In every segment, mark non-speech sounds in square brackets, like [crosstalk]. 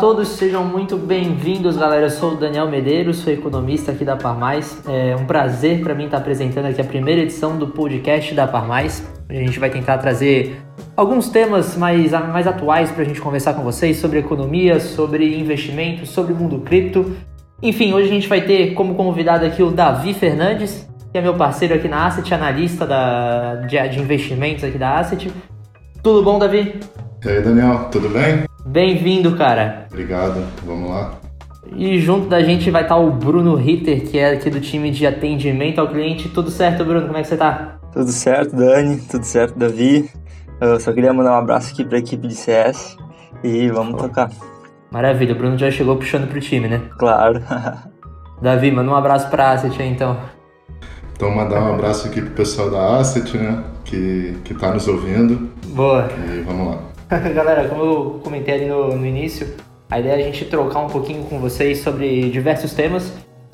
Todos, sejam muito bem-vindos, galera. Eu sou o Daniel Medeiros, sou economista aqui da Parmais. É um prazer para mim estar apresentando aqui a primeira edição do podcast da Parmais. A gente vai tentar trazer alguns temas mais, mais atuais para a gente conversar com vocês sobre economia, sobre investimentos, sobre mundo cripto. Enfim, hoje a gente vai ter como convidado aqui o Davi Fernandes, que é meu parceiro aqui na Asset, analista da, de, de investimentos aqui da Asset. Tudo bom, Davi? E aí, Daniel, tudo bem? Bem-vindo, cara. Obrigado, vamos lá. E junto da gente vai estar o Bruno Ritter, que é aqui do time de atendimento ao cliente. Tudo certo, Bruno? Como é que você tá? Tudo certo, Dani. Tudo certo, Davi. Eu só queria mandar um abraço aqui para a equipe de CS e vamos oh. tocar. Maravilha, o Bruno já chegou puxando pro time, né? Claro. [laughs] Davi, manda um abraço pra Asset aí então. Então mandar um abraço aqui pro pessoal da Asset, né? Que, que tá nos ouvindo. Boa. E vamos lá. [laughs] Galera, como eu comentei ali no, no início, a ideia é a gente trocar um pouquinho com vocês sobre diversos temas.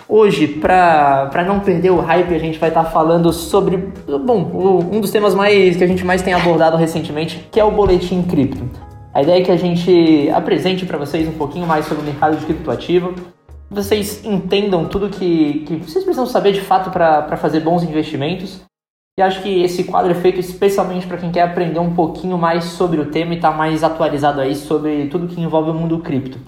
Hoje, para não perder o hype, a gente vai estar tá falando sobre, bom, um dos temas mais que a gente mais tem abordado recentemente, que é o boletim cripto. A ideia é que a gente apresente para vocês um pouquinho mais sobre o mercado de criptoativo, vocês entendam tudo que, que vocês precisam saber de fato para fazer bons investimentos e acho que esse quadro é feito especialmente para quem quer aprender um pouquinho mais sobre o tema e estar tá mais atualizado aí sobre tudo que envolve o mundo cripto.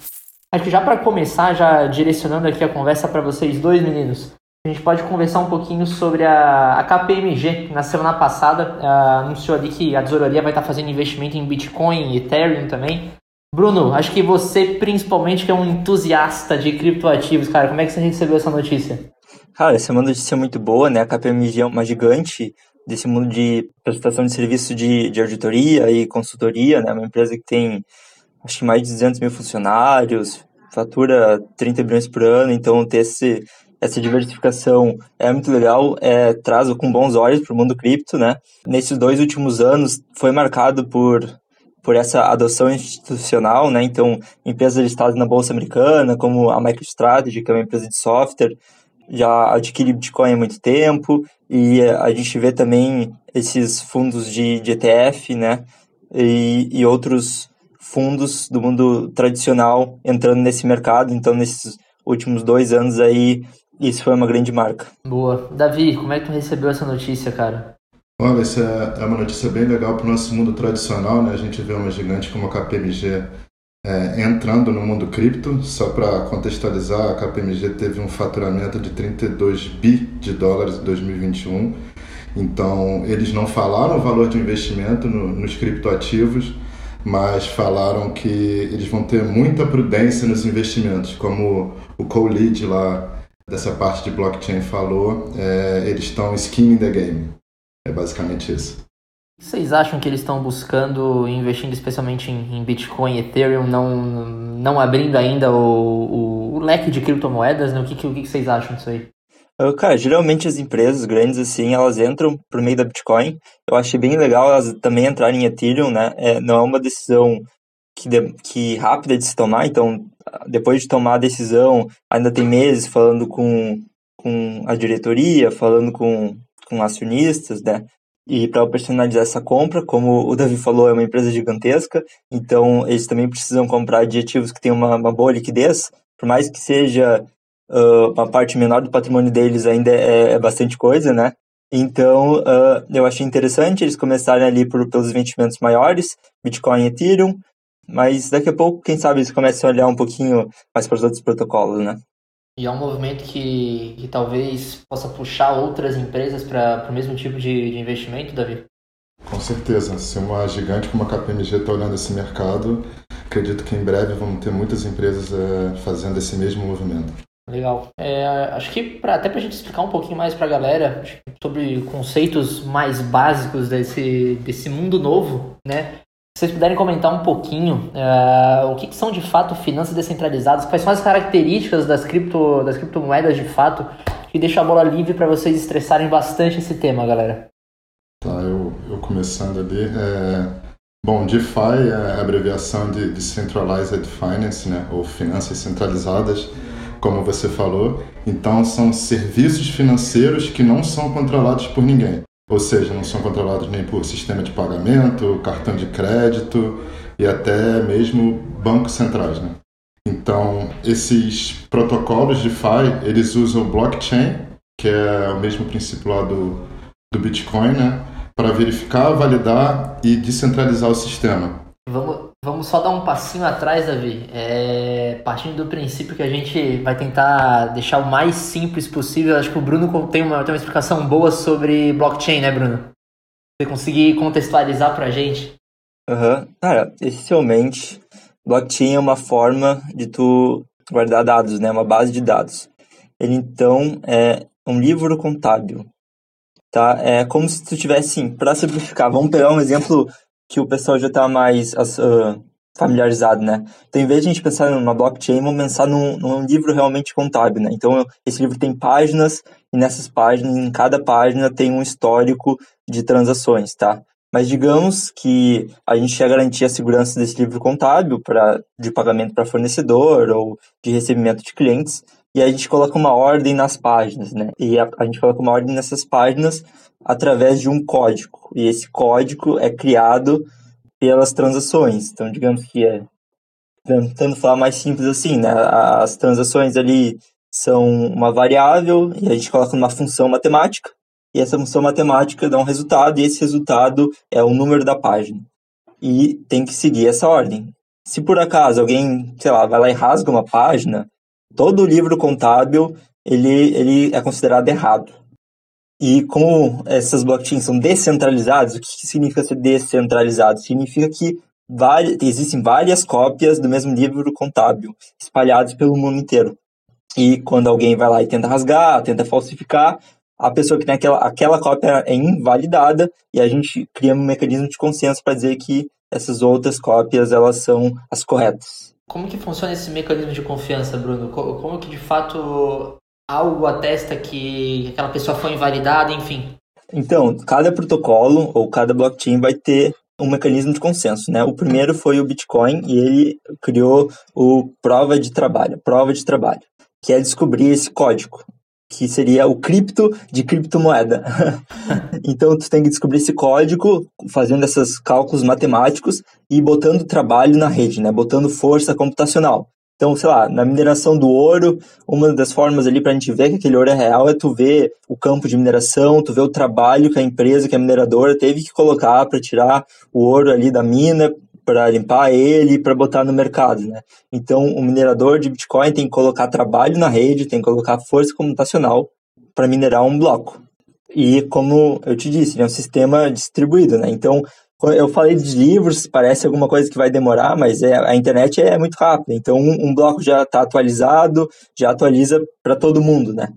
Acho que já para começar, já direcionando aqui a conversa para vocês dois meninos, a gente pode conversar um pouquinho sobre a, a KPMG, que na semana passada uh, anunciou ali que a tesouraria vai estar tá fazendo investimento em Bitcoin Ethereum também. Bruno, acho que você principalmente que é um entusiasta de criptoativos, cara, como é que você recebeu essa notícia? Cara, essa é uma notícia muito boa, né? A KPMG é uma gigante desse mundo de prestação de serviço de, de auditoria e consultoria, né? Uma empresa que tem, acho que mais de 200 mil funcionários, fatura 30 bilhões por ano, então ter esse, essa diversificação é muito legal, é, traz com bons olhos para o mundo cripto, né? Nesses dois últimos anos foi marcado por por essa adoção institucional, né? Então, empresas listadas na bolsa americana, como a MicroStrategy, que é uma empresa de software, já adquire Bitcoin há muito tempo e a gente vê também esses fundos de, de ETF, né, e, e outros fundos do mundo tradicional entrando nesse mercado. Então, nesses últimos dois anos aí, isso foi uma grande marca. Boa. Davi, como é que tu recebeu essa notícia, cara? Olha, essa é uma notícia bem legal para o nosso mundo tradicional, né? A gente vê uma gigante como a KPMG é, entrando no mundo cripto, só para contextualizar, a KPMG teve um faturamento de 32 bi de dólares em 2021. Então, eles não falaram o valor de investimento no, nos criptoativos, mas falaram que eles vão ter muita prudência nos investimentos, como o co-lead lá dessa parte de blockchain falou, é, eles estão skin in the game. É basicamente isso. Vocês acham que eles estão buscando, investindo especialmente em, em Bitcoin, Ethereum, não, não abrindo ainda o, o, o leque de criptomoedas? Né? O, que, que, o que vocês acham disso aí? Cara, geralmente as empresas grandes, assim, elas entram por meio da Bitcoin. Eu achei bem legal elas também entrarem em Ethereum, né? É, não é uma decisão que, de, que rápida de se tomar, então, depois de tomar a decisão, ainda tem meses falando com, com a diretoria, falando com, com acionistas, né? E para personalizar essa compra, como o Davi falou, é uma empresa gigantesca, então eles também precisam comprar de ativos que tenham uma, uma boa liquidez, por mais que seja uh, uma parte menor do patrimônio deles, ainda é, é bastante coisa, né? Então, uh, eu achei interessante eles começarem ali por, pelos investimentos maiores, Bitcoin e Ethereum, mas daqui a pouco, quem sabe, eles começam a olhar um pouquinho mais para os outros protocolos, né? E é um movimento que, que talvez possa puxar outras empresas para o mesmo tipo de, de investimento, Davi? Com certeza. Se uma gigante como a KPMG está olhando esse mercado, acredito que em breve vamos ter muitas empresas é, fazendo esse mesmo movimento. Legal. É, acho que pra, até para a gente explicar um pouquinho mais para a galera sobre conceitos mais básicos desse, desse mundo novo, né? Se vocês puderem comentar um pouquinho uh, o que, que, são de fato finanças descentralizadas, quais são as características das, cripto, das criptomoedas de fato, que deixa a bola livre para vocês estressarem bastante esse tema, galera. Tá, eu, eu começando ali. É... Bom, DeFi é a abreviação de Decentralized Finance, né, ou finanças centralizadas, como você falou. Então, são serviços financeiros que não são controlados por ninguém ou seja, não são controlados nem por sistema de pagamento, cartão de crédito e até mesmo bancos centrais. Né? Então, esses protocolos de DeFi, eles usam blockchain, que é o mesmo princípio lá do, do Bitcoin, né? Para verificar, validar e descentralizar o sistema. Vamos, vamos só dar um passinho atrás, Davi. É, partindo do princípio que a gente vai tentar deixar o mais simples possível. Acho que o Bruno tem uma, tem uma explicação boa sobre blockchain, né, Bruno? Você conseguir contextualizar para a gente? Uhum. Cara, essencialmente, blockchain é uma forma de tu guardar dados, né? Uma base de dados. Ele, então, é um livro contábil, tá? É como se tu tivesse, assim, para simplificar, vamos pegar um exemplo que o pessoal já está mais uh, familiarizado, né? Então, em vez de a gente pensar numa blockchain, vamos pensar num, num, livro realmente contábil, né? Então, esse livro tem páginas e nessas páginas, em cada página tem um histórico de transações, tá? Mas digamos que a gente quer garantir a segurança desse livro contábil pra, de pagamento para fornecedor ou de recebimento de clientes, e a gente coloca uma ordem nas páginas, né? E a, a gente coloca uma ordem nessas páginas através de um código. E esse código é criado pelas transações. Então, digamos que é tentando falar mais simples assim, né? As transações ali são uma variável e a gente coloca uma função matemática e essa função matemática dá um resultado, e esse resultado é o número da página. E tem que seguir essa ordem. Se por acaso alguém, sei lá, vai lá e rasga uma página, todo livro contábil ele, ele é considerado errado. E como essas blockchains são descentralizadas, o que significa ser descentralizado? Significa que existem várias cópias do mesmo livro contábil espalhados pelo mundo inteiro. E quando alguém vai lá e tenta rasgar, tenta falsificar, a pessoa que tem aquela, aquela cópia é invalidada e a gente cria um mecanismo de consenso para dizer que essas outras cópias elas são as corretas. Como que funciona esse mecanismo de confiança, Bruno? Como que de fato algo atesta que aquela pessoa foi invalidada, enfim? Então, cada protocolo ou cada blockchain vai ter um mecanismo de consenso, né? O primeiro foi o Bitcoin e ele criou o prova de trabalho, prova de trabalho, que é descobrir esse código que seria o cripto de criptomoeda. [laughs] então, tu tem que descobrir esse código, fazendo esses cálculos matemáticos e botando trabalho na rede, né? Botando força computacional. Então, sei lá, na mineração do ouro, uma das formas ali para a gente ver que aquele ouro é real é tu ver o campo de mineração, tu ver o trabalho que a empresa, que a mineradora teve que colocar para tirar o ouro ali da mina, para limpar ele para botar no mercado, né? Então, o minerador de Bitcoin tem que colocar trabalho na rede, tem que colocar força computacional para minerar um bloco. E como eu te disse, é um sistema distribuído, né? Então, eu falei de livros, parece alguma coisa que vai demorar, mas é, a internet é muito rápida. Então, um, um bloco já está atualizado, já atualiza para todo mundo, né?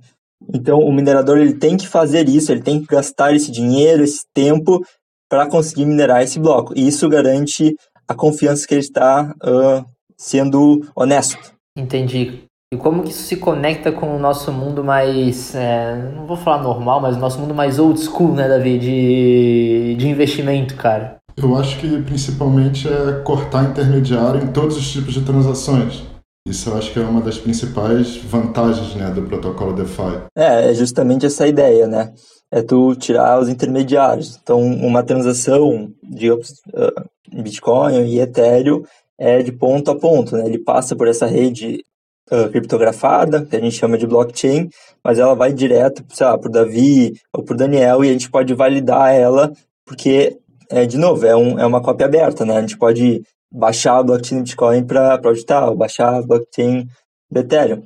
Então, o minerador ele tem que fazer isso, ele tem que gastar esse dinheiro, esse tempo para conseguir minerar esse bloco. E isso garante a confiança que ele está uh, sendo honesto. Entendi. E como que isso se conecta com o nosso mundo mais, é, não vou falar normal, mas o nosso mundo mais old school, né, Davi, de, de investimento, cara? Eu acho que principalmente é cortar intermediário em todos os tipos de transações. Isso eu acho que é uma das principais vantagens né, do protocolo DeFi. É, é justamente essa ideia, né? É tu tirar os intermediários. Então, uma transação, digamos, uh, Bitcoin e Ethereum é de ponto a ponto, né? Ele passa por essa rede uh, criptografada, que a gente chama de blockchain, mas ela vai direto, sei lá, Davi ou por Daniel e a gente pode validar ela, porque, é, de novo, é, um, é uma cópia aberta, né? A gente pode baixar a blockchain Bitcoin para auditar, ou baixar a blockchain do Ethereum.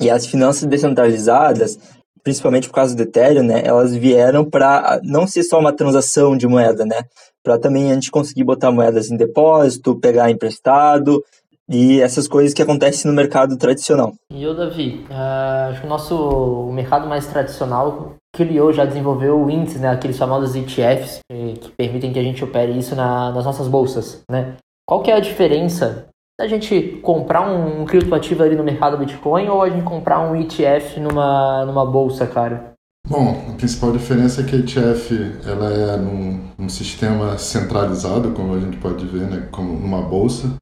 E as finanças descentralizadas, principalmente por causa do Ethereum, né, elas vieram para não ser só uma transação de moeda, né, para também a gente conseguir botar moedas em depósito, pegar emprestado e essas coisas que acontecem no mercado tradicional. E eu, Davi, uh, acho que o nosso o mercado mais tradicional criou, já desenvolveu o índice, né, aqueles famosos ETFs que, que permitem que a gente opere isso na, nas nossas bolsas, né? Qual que é a diferença da gente comprar um, um criptoativo ali no mercado Bitcoin ou a gente comprar um ETF numa, numa bolsa, cara? Bom, a principal diferença é que a ETF ela é num, num sistema centralizado, como a gente pode ver, né, como numa bolsa.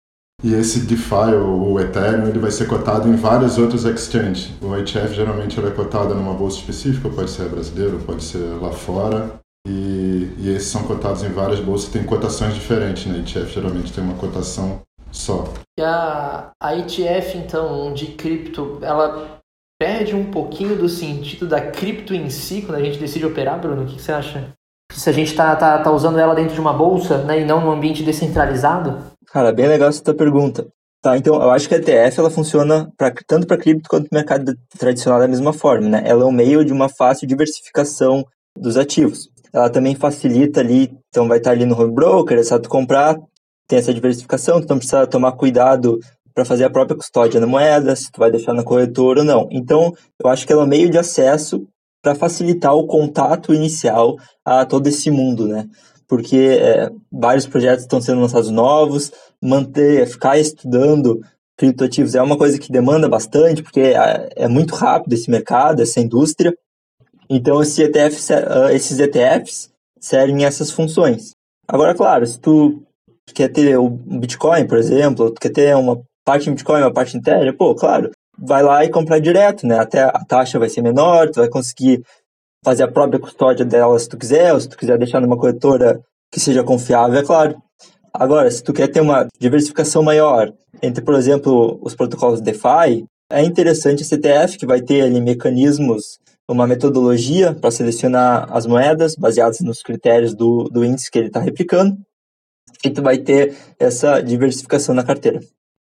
E esse DeFi, ou o Ethereum, ele vai ser cotado em vários outros exchanges. O ETF geralmente é cotado numa bolsa específica, pode ser brasileiro, pode ser lá fora. E, e esses são cotados em várias bolsas, tem cotações diferentes, né? ETF geralmente tem uma cotação só. E a, a ETF, então, de cripto, ela perde um pouquinho do sentido da cripto em si quando a gente decide operar, Bruno? O que você acha? Se a gente tá, tá, tá usando ela dentro de uma bolsa, né, e não num ambiente descentralizado? Cara, bem legal essa tua pergunta. Tá, então eu acho que a ETF ela funciona pra, tanto para cripto quanto no mercado tradicional da mesma forma, né? Ela é um meio de uma fácil diversificação dos ativos. Ela também facilita ali, então vai estar ali no home broker, é só tu comprar, tem essa diversificação, não precisa tomar cuidado para fazer a própria custódia da moeda, se tu vai deixar na corretora ou não. Então, eu acho que ela é um meio de acesso para facilitar o contato inicial a todo esse mundo, né? Porque é, vários projetos estão sendo lançados novos, manter, ficar estudando criptoativos é uma coisa que demanda bastante, porque é, é muito rápido esse mercado, essa indústria. Então, esse ETF, ah, esses ETFs servem essas funções. Agora, claro, se tu quer ter o Bitcoin, por exemplo, quer ter uma parte em Bitcoin, uma parte em Ethereum, pô, claro, vai lá e comprar direto, né? Até a taxa vai ser menor, tu vai conseguir fazer a própria custódia dela se tu quiser, ou se tu quiser deixar numa corretora que seja confiável, é claro. Agora, se tu quer ter uma diversificação maior entre, por exemplo, os protocolos DeFi, é interessante esse ETF que vai ter ali mecanismos, uma metodologia para selecionar as moedas baseadas nos critérios do, do índice que ele está replicando, e tu vai ter essa diversificação na carteira.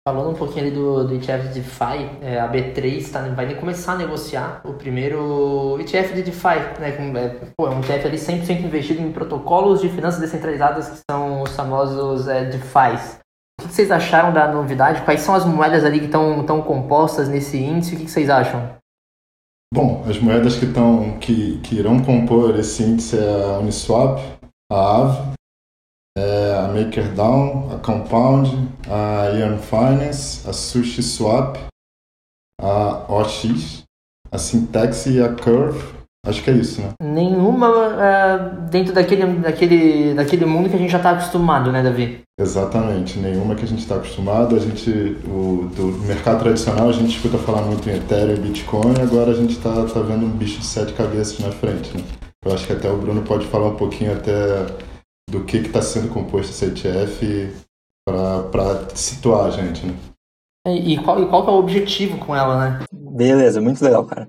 Falando um pouquinho ali do, do ETF de DeFi, é, a B3 tá, vai começar a negociar o primeiro ETF de DeFi, né? Com, é, pô, é um ETF ali 100% investido em protocolos de finanças descentralizadas, que são os famosos é, DeFis. O que vocês acharam da novidade? Quais são as moedas ali que estão compostas nesse índice? O que vocês acham? Bom, as moedas que, tão, que, que irão compor esse índice é a Uniswap, a AVE, é a MakerDAO, a Compound, a Ian Finance, a Sushi Swap, a OX, a Syntax e a Curve. Acho que é isso, né? Nenhuma uh, dentro daquele, daquele, daquele mundo que a gente já está acostumado, né, Davi? Exatamente, nenhuma que a gente está acostumado. A gente, o, do mercado tradicional, a gente escuta falar muito em Ethereum e Bitcoin, agora a gente está tá vendo um bicho de sete cabeças na frente, né? Eu acho que até o Bruno pode falar um pouquinho até do que está sendo composto esse ETF para situar a gente, né? E qual, e qual que é o objetivo com ela, né? Beleza, muito legal, cara.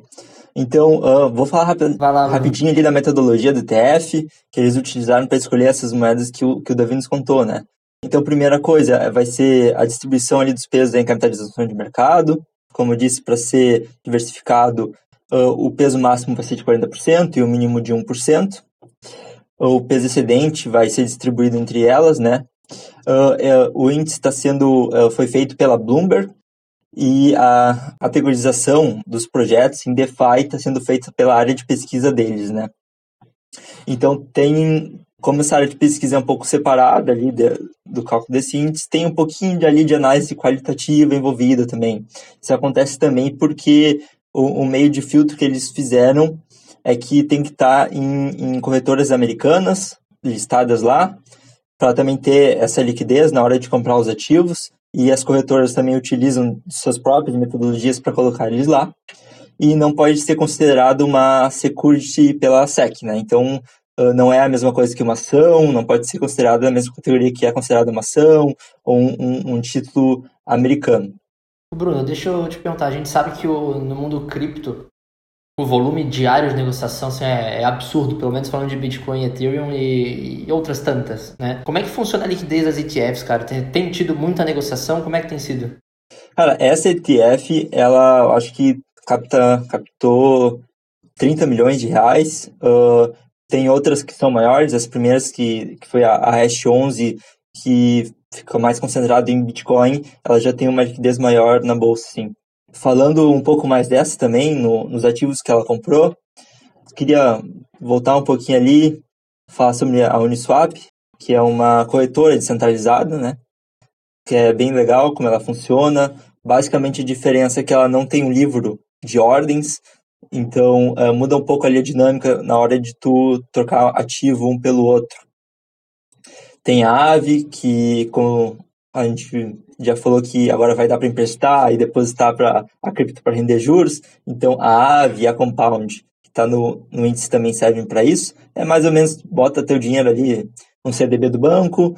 Então, uh, vou falar lá, rapidinho ali da metodologia do ETF que eles utilizaram para escolher essas moedas que o, que o Davi nos contou, né? Então, primeira coisa é, vai ser a distribuição ali dos pesos da capitalização de mercado. Como eu disse, para ser diversificado, uh, o peso máximo vai ser de 40% e o mínimo de 1% o peso excedente vai ser distribuído entre elas, né? Uh, o índice está sendo uh, foi feito pela Bloomberg e a categorização dos projetos em DeFi está sendo feita pela área de pesquisa deles, né? Então tem como essa área de pesquisa é um pouco separada ali de, do cálculo desse índice, tem um pouquinho de, ali de análise qualitativa envolvida também. Isso acontece também porque o, o meio de filtro que eles fizeram é que tem que estar tá em, em corretoras americanas, listadas lá, para também ter essa liquidez na hora de comprar os ativos. E as corretoras também utilizam suas próprias metodologias para colocar eles lá. E não pode ser considerado uma security pela SEC, né? Então, não é a mesma coisa que uma ação, não pode ser considerada a mesma categoria que é considerada uma ação ou um, um, um título americano. Bruno, deixa eu te perguntar, a gente sabe que o, no mundo cripto o volume diário de negociação assim, é, é, absurdo, pelo menos falando de Bitcoin, Ethereum e, e, outras tantas, né? Como é que funciona a liquidez das ETFs, cara? Tem, tem, tido muita negociação? Como é que tem sido? Cara, essa ETF, ela acho que capta, captou 30 milhões de reais. Uh, tem outras que são maiores, as primeiras que, que foi a, a Hash 11, que fica mais concentrado em Bitcoin, ela já tem uma liquidez maior na bolsa, sim. Falando um pouco mais dessa também, no, nos ativos que ela comprou, queria voltar um pouquinho ali, falar sobre a Uniswap, que é uma corretora descentralizada, né? Que é bem legal como ela funciona. Basicamente, a diferença é que ela não tem um livro de ordens, então uh, muda um pouco ali a dinâmica na hora de tu trocar ativo um pelo outro. Tem a AVE, que como a gente já falou que agora vai dar para emprestar e depositar para a cripto para render juros. Então, a AVE e a Compound, que está no, no índice, também servem para isso. É mais ou menos, bota teu dinheiro ali no CDB do banco,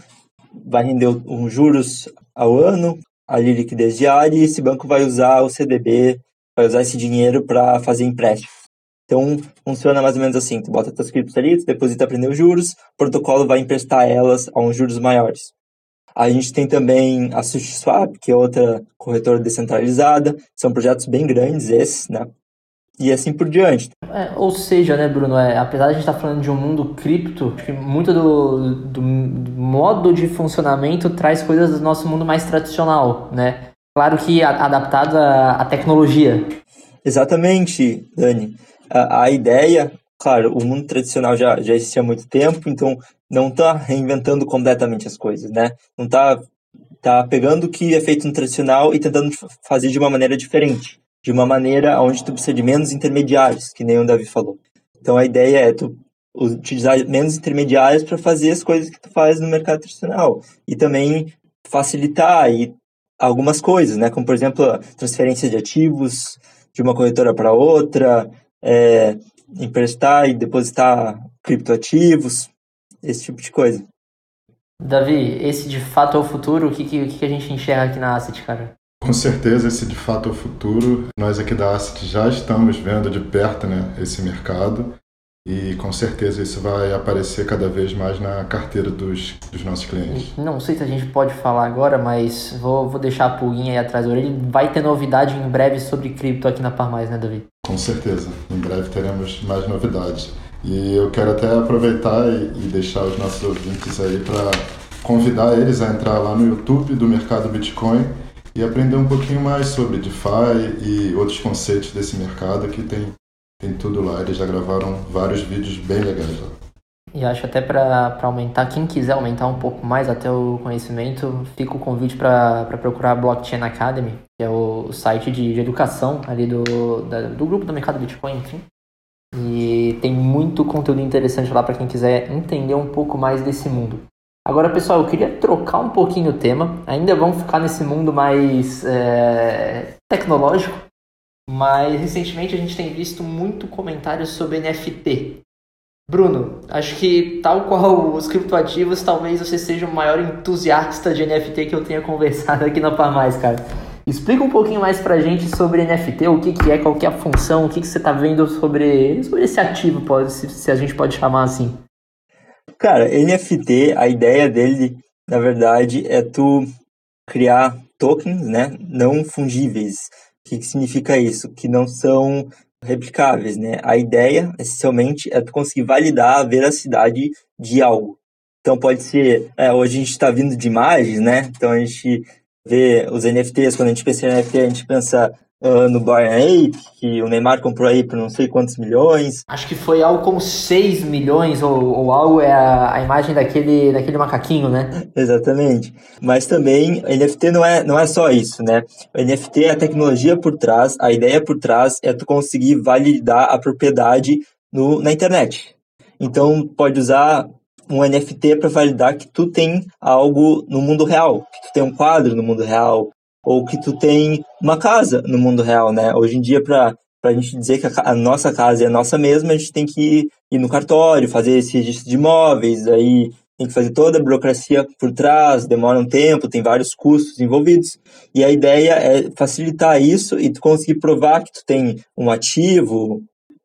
vai render um juros ao ano, ali liquidez diária, e esse banco vai usar o CDB, vai usar esse dinheiro para fazer empréstimo. Então, funciona mais ou menos assim, tu bota tuas criptos ali, tu deposita para os juros, o protocolo vai emprestar elas a uns juros maiores. A gente tem também a SushiSwap, que é outra corretora descentralizada, são projetos bem grandes esses, né? e assim por diante. É, ou seja, né, Bruno, é, apesar de a gente estar tá falando de um mundo cripto, acho que muito do, do, do, modo de funcionamento traz coisas do nosso mundo mais tradicional, né? Claro que a, adaptado à, à, tecnologia. Exatamente, Dani. A, a, ideia, claro, o mundo tradicional já, já existia há muito tempo, então não está reinventando completamente as coisas, né? Não está tá pegando o que é feito no tradicional e tentando fazer de uma maneira diferente de uma maneira onde tu precisa de menos intermediários, que nem o Davi falou. Então a ideia é tu utilizar menos intermediários para fazer as coisas que tu faz no mercado tradicional e também facilitar e algumas coisas, né? Como por exemplo transferência de ativos de uma corretora para outra, é, emprestar e depositar criptoativos, esse tipo de coisa. Davi, esse de fato é o futuro? O que, que, que a gente enxerga aqui na Asset, cara? Com certeza, esse de fato é o futuro. Nós aqui da Asset já estamos vendo de perto né, esse mercado e com certeza isso vai aparecer cada vez mais na carteira dos, dos nossos clientes. Não sei se a gente pode falar agora, mas vou, vou deixar a pulguinha aí atrás da orelha. Vai ter novidade em breve sobre cripto aqui na Parmais, né, Davi? Com certeza, em breve teremos mais novidades. E eu quero até aproveitar e, e deixar os nossos ouvintes aí para convidar eles a entrar lá no YouTube do Mercado Bitcoin e aprender um pouquinho mais sobre DeFi e outros conceitos desse mercado que tem, tem tudo lá. Eles já gravaram vários vídeos bem legais lá. E acho até para aumentar, quem quiser aumentar um pouco mais até o conhecimento, fica o convite para procurar a Blockchain Academy, que é o site de, de educação ali do, da, do grupo do mercado Bitcoin, enfim. E tem muito conteúdo interessante lá para quem quiser entender um pouco mais desse mundo. Agora, pessoal, eu queria trocar um pouquinho o tema. Ainda vamos ficar nesse mundo mais é, tecnológico, mas recentemente a gente tem visto muito comentário sobre NFT. Bruno, acho que tal qual os criptoativos, talvez você seja o maior entusiasta de NFT que eu tenha [laughs] conversado aqui na Parmais, cara. Explica um pouquinho mais pra gente sobre NFT, o que, que é, qual que é a função, o que, que você tá vendo sobre, sobre esse ativo, pode, se, se a gente pode chamar assim. Cara, NFT, a ideia dele, na verdade, é tu criar tokens, né, não fungíveis. Que significa isso? Que não são replicáveis, né? A ideia, essencialmente, é tu conseguir validar a veracidade de algo. Então pode ser, é, hoje a gente está vindo de imagens, né? Então a gente vê os NFTs, quando a gente pensa em NFT, a gente pensa uh, no Bayern Ape, que o Neymar comprou aí por não sei quantos milhões. Acho que foi algo como 6 milhões ou, ou algo, é a, a, imagem daquele, daquele macaquinho, né? Exatamente. Mas também, NFT não é, não é só isso, né? O NFT é a tecnologia por trás, a ideia por trás é tu conseguir validar a propriedade no, na internet. Então, pode usar um NFT para validar que tu tem algo no mundo real, que tu tem um quadro no mundo real, ou que tu tem uma casa no mundo real, né? Hoje em dia, para a gente dizer que a, a, nossa casa é a nossa mesma, a gente tem que ir no cartório, fazer esse registro de imóveis, aí tem que fazer toda a burocracia por trás, demora um tempo, tem vários custos envolvidos. E a ideia é facilitar isso e tu conseguir provar que tu tem um ativo,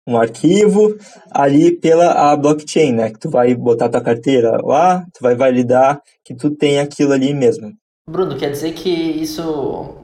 um arquivo ali pela a blockchain, né? Que tu vai botar tua carteira lá, tu vai validar que tu tem aquilo ali mesmo. Bruno, quer dizer que isso,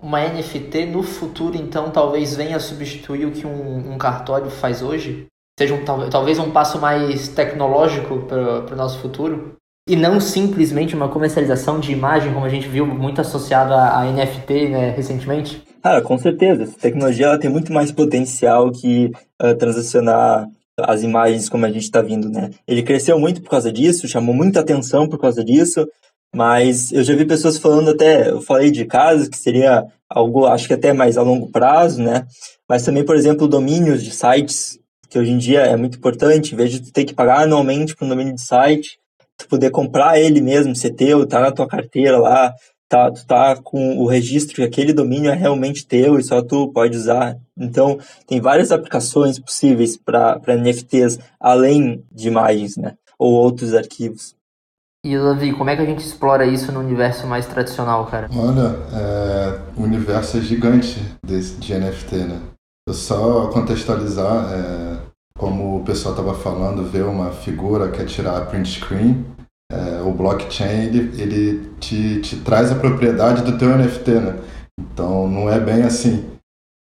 uma NFT no futuro, então, talvez venha substituir o que um, um cartório faz hoje? Seja um, talvez um passo mais tecnológico para o nosso futuro? E não simplesmente uma comercialização de imagem, como a gente viu muito associado a, a NFT né, recentemente? Ah, com certeza. Essa tecnologia ela tem muito mais potencial que uh, transacionar as imagens como a gente está vindo, né? Ele cresceu muito por causa disso, chamou muita atenção por causa disso, mas eu já vi pessoas falando até, eu falei de casos que seria algo, acho que até mais a longo prazo, né? Mas também, por exemplo, domínios de sites, que hoje em dia é muito importante, em vez de tu ter que pagar anualmente para um domínio de site, tu poder comprar ele mesmo, ser teu, tá na tua carteira lá, tá, tu tá com o registro que aquele domínio é realmente teu e só tu pode usar. Então, tem várias aplicações possíveis para NFTs além de imagens, né? Ou outros arquivos. E Davi, como é que a gente explora isso no universo mais tradicional, cara? Olha, é, o universo é gigante desse, de NFT, né? Eu só contextualizar, é, como o pessoal estava falando, ver uma figura que é tirar print screen, é, o blockchain ele, ele te, te traz a propriedade do teu NFT, né? Então não é bem assim.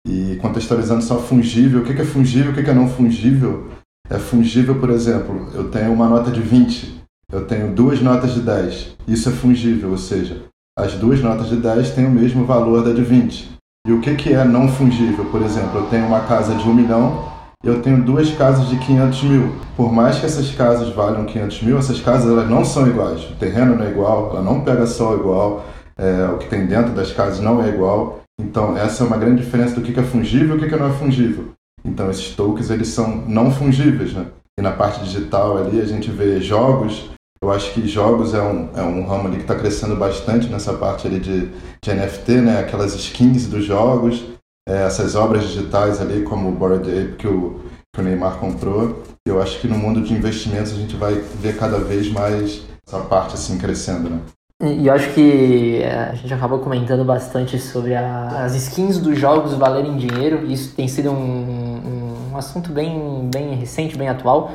E contextualizando só fungível, o que é fungível, o que é não fungível? É fungível, por exemplo, eu tenho uma nota de 20, eu tenho duas notas de 10. Isso é fungível, ou seja, as duas notas de 10 têm o mesmo valor da de 20. E o que, que é não fungível? Por exemplo, eu tenho uma casa de 1 milhão e eu tenho duas casas de 500 mil. Por mais que essas casas valham 500 mil, essas casas elas não são iguais. O terreno não é igual, ela não pega sol igual, é, o que tem dentro das casas não é igual. Então, essa é uma grande diferença do que é fungível e o que não é fungível. Então, esses tokens eles são não fungíveis, né? E na parte digital ali a gente vê jogos. Eu acho que jogos é um, é um ramo ali que está crescendo bastante nessa parte ali de, de NFT, né? Aquelas skins dos jogos, é, essas obras digitais ali como o Bored Ape que o, que o Neymar comprou. Eu acho que no mundo de investimentos a gente vai ver cada vez mais essa parte assim crescendo, né? E eu acho que é, a gente acabou comentando bastante sobre a, as skins dos jogos valerem dinheiro. Isso tem sido um, um assunto bem, bem recente, bem atual.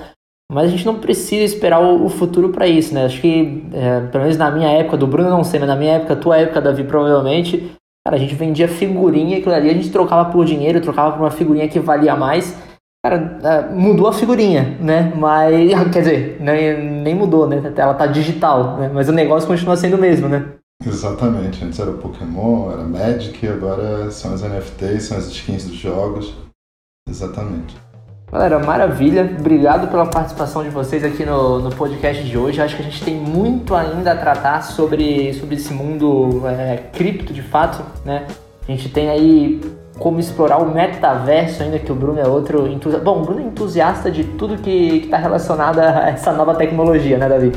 Mas a gente não precisa esperar o, futuro para isso, né? Acho que, é, pelo menos na minha época, do Bruno não sei, mas na minha época, tua época, Davi, provavelmente, cara, a gente vendia figurinha aquilo ali a gente trocava por dinheiro, trocava por uma figurinha que valia mais. Cara, é, mudou a figurinha, né? Mas, [laughs] quer dizer, nem, nem mudou, né? Ela tá digital, né? Mas o negócio continua sendo o mesmo, né? Exatamente. Antes era Pokémon, era Magic, agora são as NFTs, são as skins dos jogos. Exatamente. Galera, maravilha. Obrigado pela participação de vocês aqui no, no podcast de hoje. Acho que a gente tem muito ainda a tratar sobre, sobre esse mundo é, cripto de fato, né? A gente tem aí como explorar o metaverso, ainda que o Bruno é outro entusiasta. Bom, o Bruno é entusiasta de tudo que está relacionado a essa nova tecnologia, né, Davi?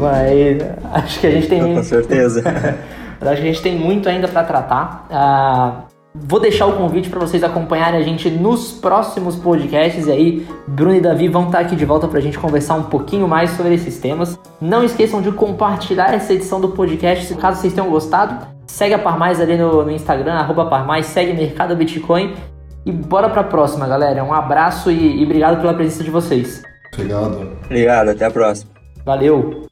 Mas acho que a gente tem. [laughs] Com certeza. [laughs] acho que a gente tem muito ainda para tratar. Ah, vou deixar o convite para vocês acompanharem a gente nos próximos podcasts. E aí, Bruno e Davi vão estar aqui de volta para a gente conversar um pouquinho mais sobre esses temas. Não esqueçam de compartilhar essa edição do podcast, caso vocês tenham gostado. Segue a Parmais ali no, no Instagram, arroba Parmais, segue Mercado Bitcoin. E bora pra próxima, galera. Um abraço e, e obrigado pela presença de vocês. Obrigado. Obrigado, até a próxima. Valeu!